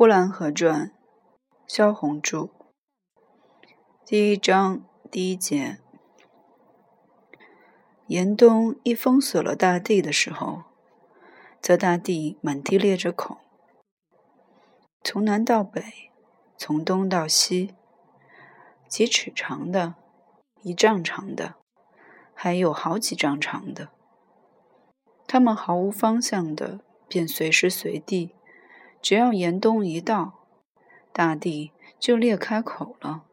呼兰河传》，萧红著。第一章第一节：严冬一封锁了大地的时候，则大地满地裂着口，从南到北，从东到西，几尺长的，一丈长的，还有好几丈长的。他们毫无方向的，便随时随地，只要严冬一到，大地就裂开口了。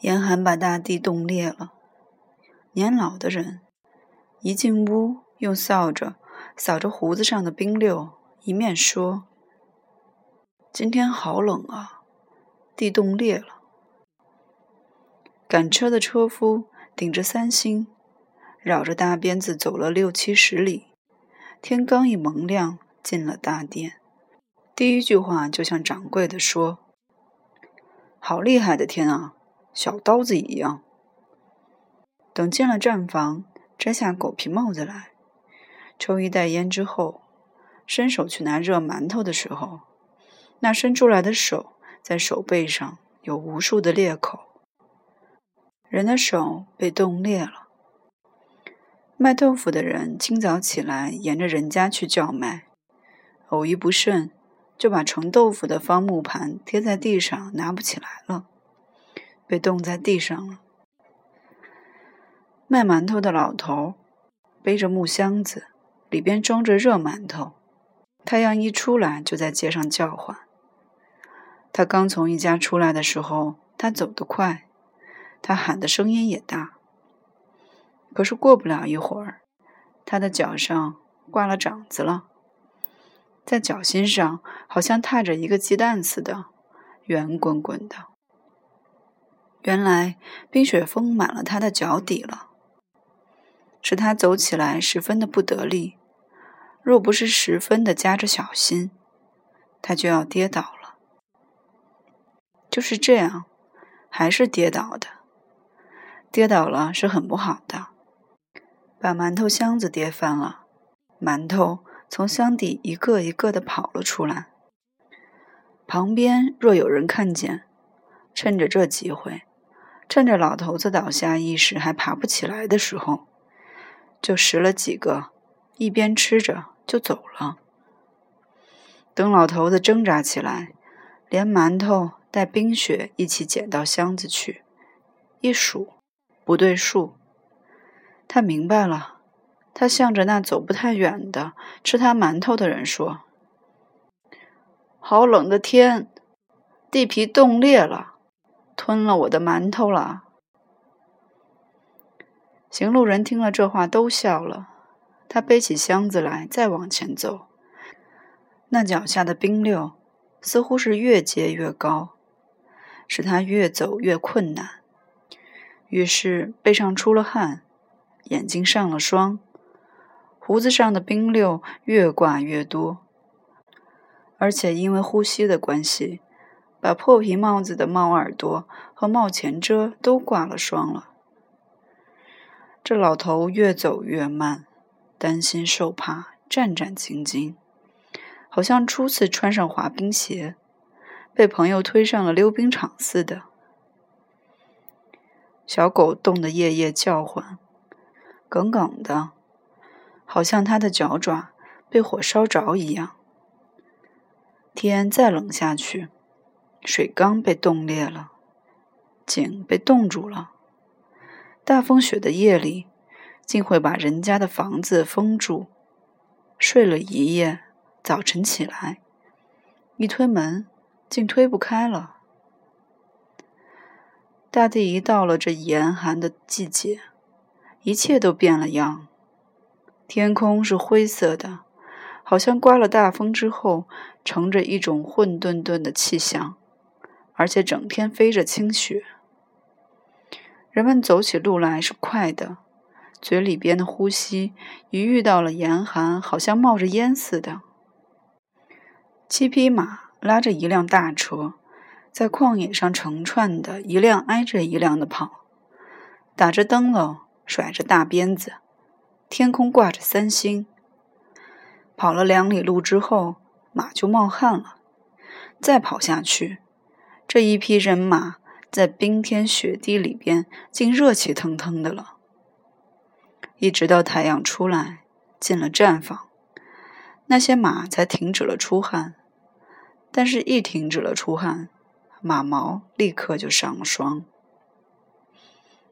严寒把大地冻裂了。年老的人一进屋，用扫帚扫着胡子上的冰溜，一面说：“今天好冷啊，地冻裂了。”赶车的车夫顶着三星。绕着大鞭子走了六七十里，天刚一蒙亮，进了大殿。第一句话就像掌柜的说：“好厉害的天啊，小刀子一样。”等进了站房，摘下狗皮帽子来，抽一袋烟之后，伸手去拿热馒头的时候，那伸出来的手在手背上有无数的裂口，人的手被冻裂了。卖豆腐的人清早起来，沿着人家去叫卖，偶一不慎，就把盛豆腐的方木盘贴在地上，拿不起来了，被冻在地上了。卖馒头的老头背着木箱子，里边装着热馒头，太阳一出来就在街上叫唤。他刚从一家出来的时候，他走得快，他喊的声音也大。可是过不了一会儿，他的脚上挂了掌子了，在脚心上好像踏着一个鸡蛋似的，圆滚滚的。原来冰雪封满了他的脚底了，使他走起来十分的不得力。若不是十分的夹着小心，他就要跌倒了。就是这样，还是跌倒的。跌倒了是很不好的。把馒头箱子跌翻了，馒头从箱底一个一个的跑了出来。旁边若有人看见，趁着这机会，趁着老头子倒下一时还爬不起来的时候，就拾了几个，一边吃着就走了。等老头子挣扎起来，连馒头带冰雪一起捡到箱子去，一数不对数。他明白了，他向着那走不太远的吃他馒头的人说：“好冷的天，地皮冻裂了，吞了我的馒头了。”行路人听了这话都笑了。他背起箱子来，再往前走，那脚下的冰溜似乎是越结越高，使他越走越困难。于是背上出了汗。眼睛上了霜，胡子上的冰溜越挂越多，而且因为呼吸的关系，把破皮帽子的帽耳朵和帽前遮都挂了霜了。这老头越走越慢，担心受怕，战战兢兢，好像初次穿上滑冰鞋，被朋友推上了溜冰场似的。小狗冻得夜夜叫唤。耿耿的，好像他的脚爪被火烧着一样。天再冷下去，水缸被冻裂了，井被冻住了。大风雪的夜里，竟会把人家的房子封住。睡了一夜，早晨起来，一推门，竟推不开了。大地一到了这严寒的季节。一切都变了样，天空是灰色的，好像刮了大风之后，乘着一种混沌沌的气象，而且整天飞着清雪。人们走起路来是快的，嘴里边的呼吸一遇到了严寒，好像冒着烟似的。七匹马拉着一辆大车，在旷野上成串的，一辆挨着一辆的跑，打着灯笼。甩着大鞭子，天空挂着三星。跑了两里路之后，马就冒汗了。再跑下去，这一批人马在冰天雪地里边竟热气腾腾的了。一直到太阳出来，进了站房，那些马才停止了出汗。但是，一停止了出汗，马毛立刻就上了霜。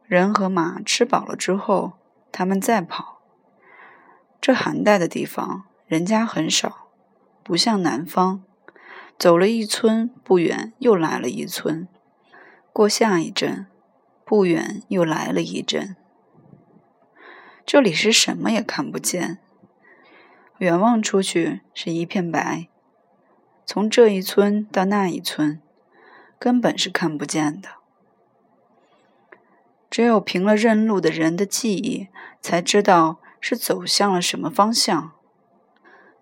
人和马吃饱了之后，他们再跑。这寒带的地方，人家很少，不像南方。走了一村，不远又来了一村，过下一镇，不远又来了一镇。这里是什么也看不见，远望出去是一片白，从这一村到那一村，根本是看不见的。只有凭了认路的人的记忆，才知道是走向了什么方向。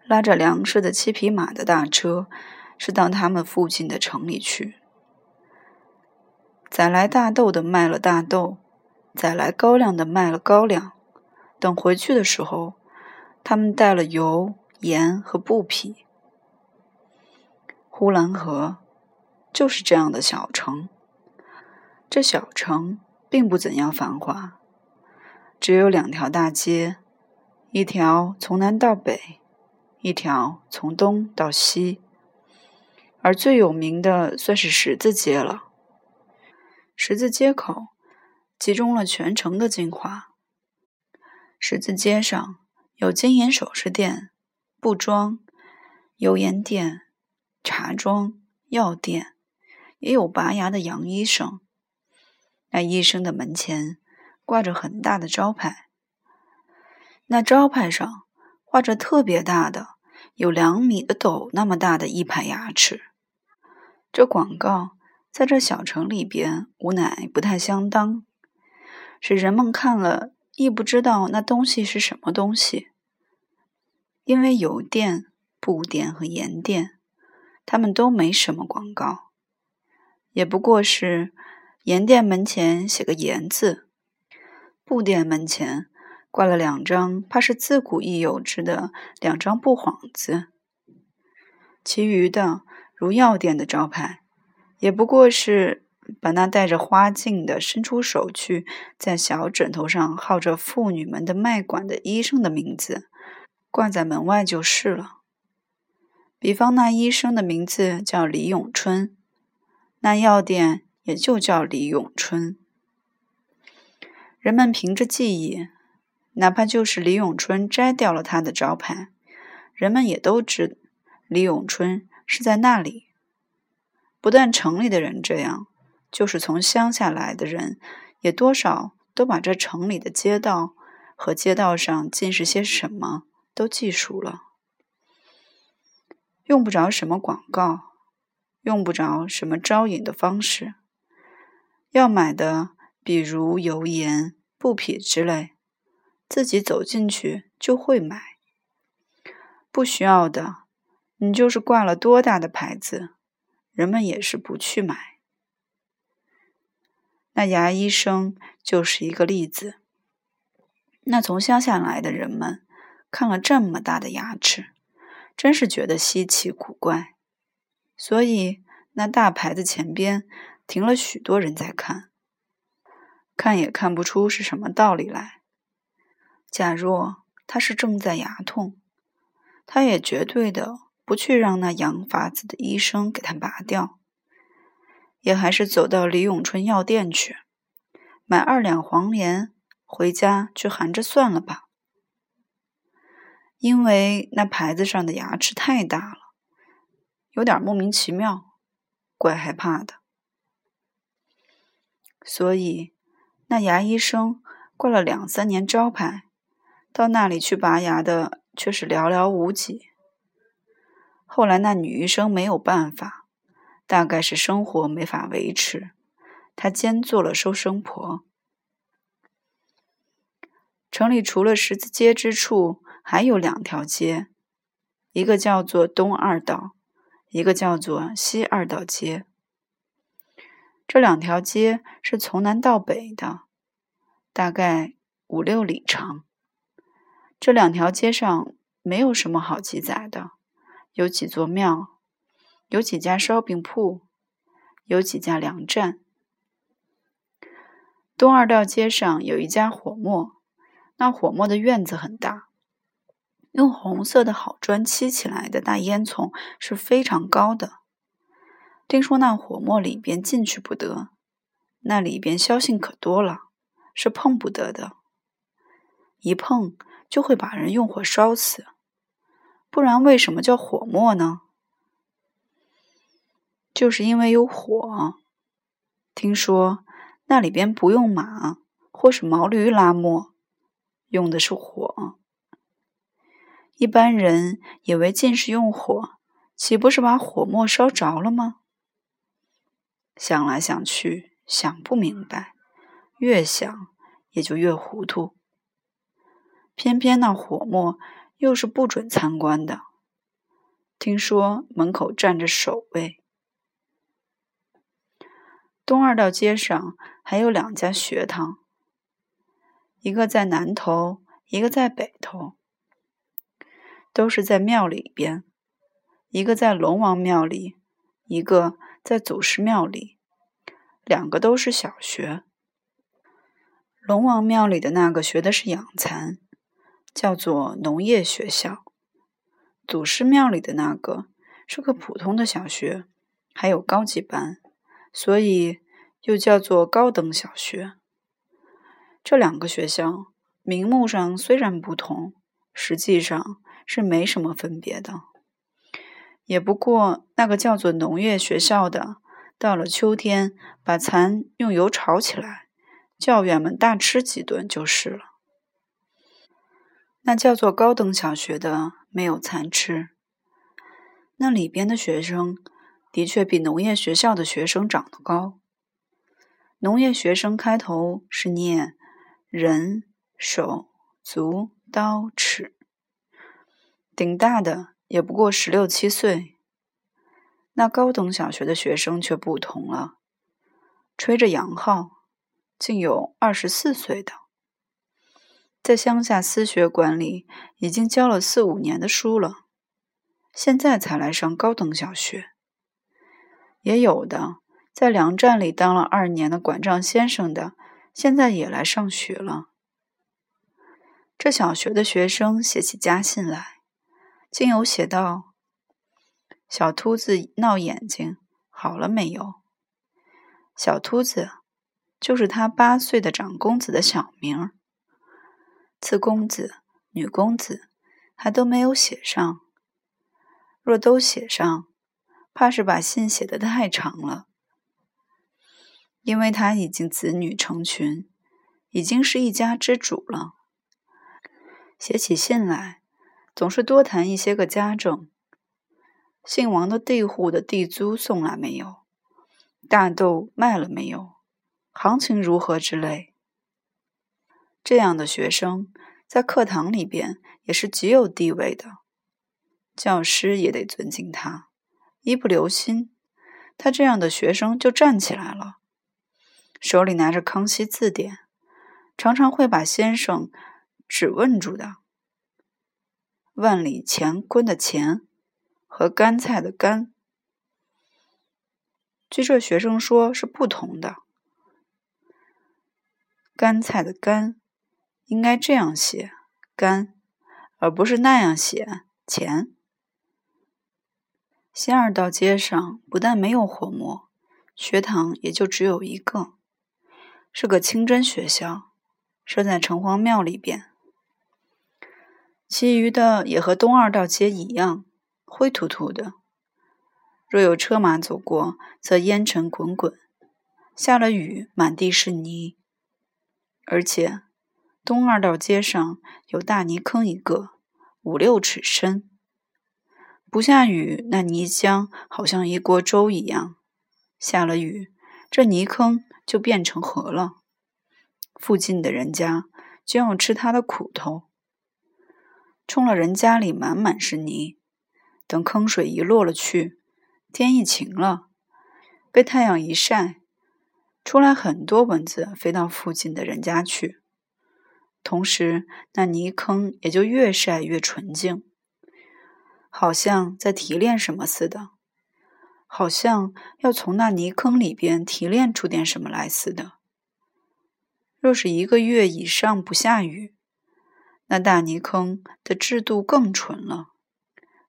拉着粮食的七匹马的大车。是到他们附近的城里去，宰来大豆的卖了大豆，宰来高粱的卖了高粱。等回去的时候，他们带了油、盐和布匹。呼兰河就是这样的小城。这小城并不怎样繁华，只有两条大街，一条从南到北，一条从东到西。而最有名的算是十字街了。十字街口集中了全城的精华。十字街上有金银首饰店、布庄、油盐店、茶庄、药店，也有拔牙的杨医生。那医生的门前挂着很大的招牌，那招牌上画着特别大的，有两米的斗那么大的一排牙齿。这广告在这小城里边，无奈不太相当，使人们看了亦不知道那东西是什么东西。因为油店、布店和盐店，他们都没什么广告，也不过是盐店门前写个“盐”字，布店门前挂了两张怕是自古亦有之的两张布幌子，其余的。如药店的招牌，也不过是把那带着花镜的伸出手去，在小枕头上号着妇女们的脉管的医生的名字挂在门外就是了。比方那医生的名字叫李永春，那药店也就叫李永春。人们凭着记忆，哪怕就是李永春摘掉了他的招牌，人们也都知李永春。是在那里，不但城里的人这样，就是从乡下来的人，也多少都把这城里的街道和街道上尽是些什么都记熟了。用不着什么广告，用不着什么招引的方式，要买的，比如油盐、布匹之类，自己走进去就会买；不需要的。你就是挂了多大的牌子，人们也是不去买。那牙医生就是一个例子。那从乡下来的人们看了这么大的牙齿，真是觉得稀奇古怪，所以那大牌子前边停了许多人在看，看也看不出是什么道理来。假若他是正在牙痛，他也绝对的。不去让那养法子的医生给他拔掉，也还是走到李永春药店去买二两黄连，回家去含着算了吧。因为那牌子上的牙齿太大了，有点莫名其妙，怪害怕的。所以那牙医生挂了两三年招牌，到那里去拔牙的却是寥寥无几。后来那女医生没有办法，大概是生活没法维持，她兼做了收生婆。城里除了十字街之处，还有两条街，一个叫做东二道，一个叫做西二道街。这两条街是从南到北的，大概五六里长。这两条街上没有什么好记载的。有几座庙，有几家烧饼铺，有几家粮站。东二道街上有一家火磨，那火磨的院子很大，用红色的好砖砌起来的大烟囱是非常高的。听说那火磨里边进去不得，那里边消息可多了，是碰不得的，一碰就会把人用火烧死。不然为什么叫火磨呢？就是因为有火。听说。那里边不用马或是毛驴拉磨，用的是火。一般人以为尽是用火，岂不是把火磨烧着了吗？想来想去，想不明白，越想也就越糊涂。偏偏那火磨又是不准参观的，听说门口站着守卫。东二道街上还有两家学堂，一个在南头，一个在北头，都是在庙里边。一个在龙王庙里，一个在祖师庙里，两个都是小学。龙王庙里的那个学的是养蚕，叫做农业学校；祖师庙里的那个是个普通的小学，还有高级班。所以又叫做高等小学。这两个学校名目上虽然不同，实际上是没什么分别的。也不过那个叫做农业学校的，到了秋天把蚕用油炒起来，教员们大吃几顿就是了。那叫做高等小学的没有蚕吃，那里边的学生。的确比农业学校的学生长得高。农业学生开头是念人、手、足、刀、尺，顶大的也不过十六七岁。那高等小学的学生却不同了，吹着洋号，竟有二十四岁的，在乡下私学馆里已经教了四五年的书了，现在才来上高等小学。也有的在粮站里当了二年的管账先生的，现在也来上学了。这小学的学生写起家信来，竟有写道：“小秃子闹眼睛，好了没有？”小秃子就是他八岁的长公子的小名。次公子、女公子还都没有写上，若都写上。怕是把信写得太长了，因为他已经子女成群，已经是一家之主了。写起信来，总是多谈一些个家政：姓王的地户的地租送来没有？大豆卖了没有？行情如何之类。这样的学生在课堂里边也是极有地位的，教师也得尊敬他。一不留心，他这样的学生就站起来了，手里拿着《康熙字典》，常常会把先生指问住的。万里乾坤的“乾”和干菜的“干”，据这学生说是不同的。干菜的“干”应该这样写“干”，而不是那样写“钱”。西二道街上不但没有火磨，学堂也就只有一个，是个清真学校，设在城隍庙里边。其余的也和东二道街一样，灰突突的。若有车马走过，则烟尘滚滚；下了雨，满地是泥。而且东二道街上有大泥坑一个，五六尺深。不下雨，那泥浆好像一锅粥一样；下了雨，这泥坑就变成河了。附近的人家就要吃他的苦头，冲了人家里满满是泥。等坑水一落了去，天一晴了，被太阳一晒，出来很多蚊子飞到附近的人家去，同时那泥坑也就越晒越纯净。好像在提炼什么似的，好像要从那泥坑里边提炼出点什么来似的。若是一个月以上不下雨，那大泥坑的质度更纯了，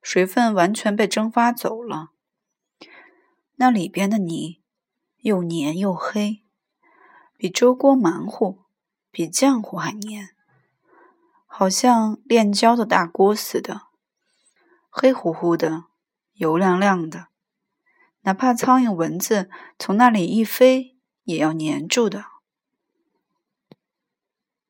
水分完全被蒸发走了。那里边的泥又黏又黑，比粥锅蛮乎，比浆糊还黏，好像炼焦的大锅似的，黑乎乎的，油亮亮的，哪怕苍蝇蚊子从那里一飞，也要粘住的。